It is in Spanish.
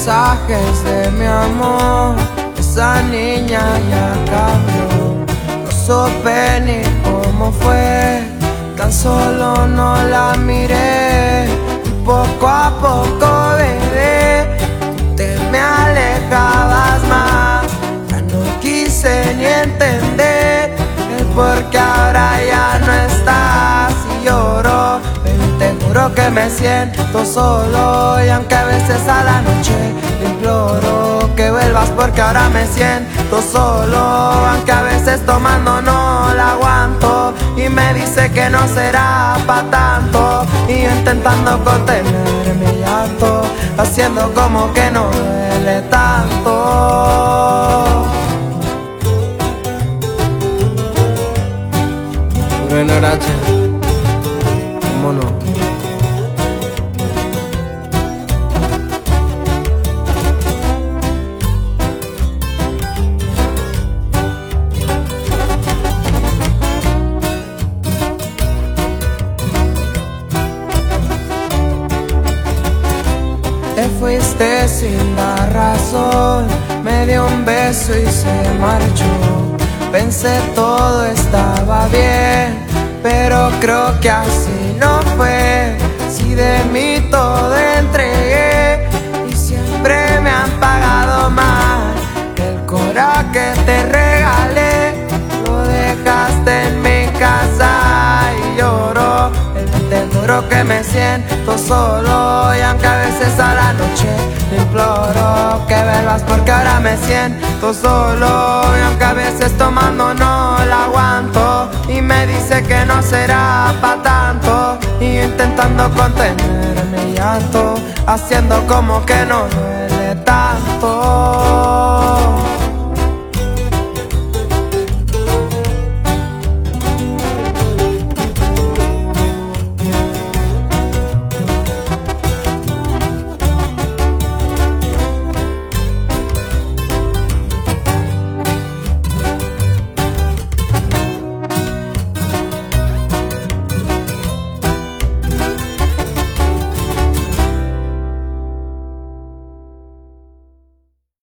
mensajes de mi amor. Esa niña ya cambió, no supe ni cómo fue. Tan solo no la miré, poco a poco bebé, te me alejabas más. Ya no quise ni entender el por qué ahora ya no estás y lloro. Baby, te juro que me siento solo y aunque a la noche imploro que vuelvas porque ahora me siento solo, aunque a veces tomando no la aguanto y me dice que no será pa tanto y yo intentando contener mi llanto, haciendo como que no duele tanto. Bueno, gracias. ¿Cómo fuiste sin dar razón, me dio un beso y se marchó. Pensé todo estaba bien, pero creo que así no fue. Si de mí todo entregué y siempre me han pagado mal. El coraje que te Que me siento solo y aunque a veces a la noche imploro que vuelvas porque ahora me siento solo y aunque a veces tomando no la aguanto y me dice que no será pa tanto y intentando contener mi llanto haciendo como que no duele tanto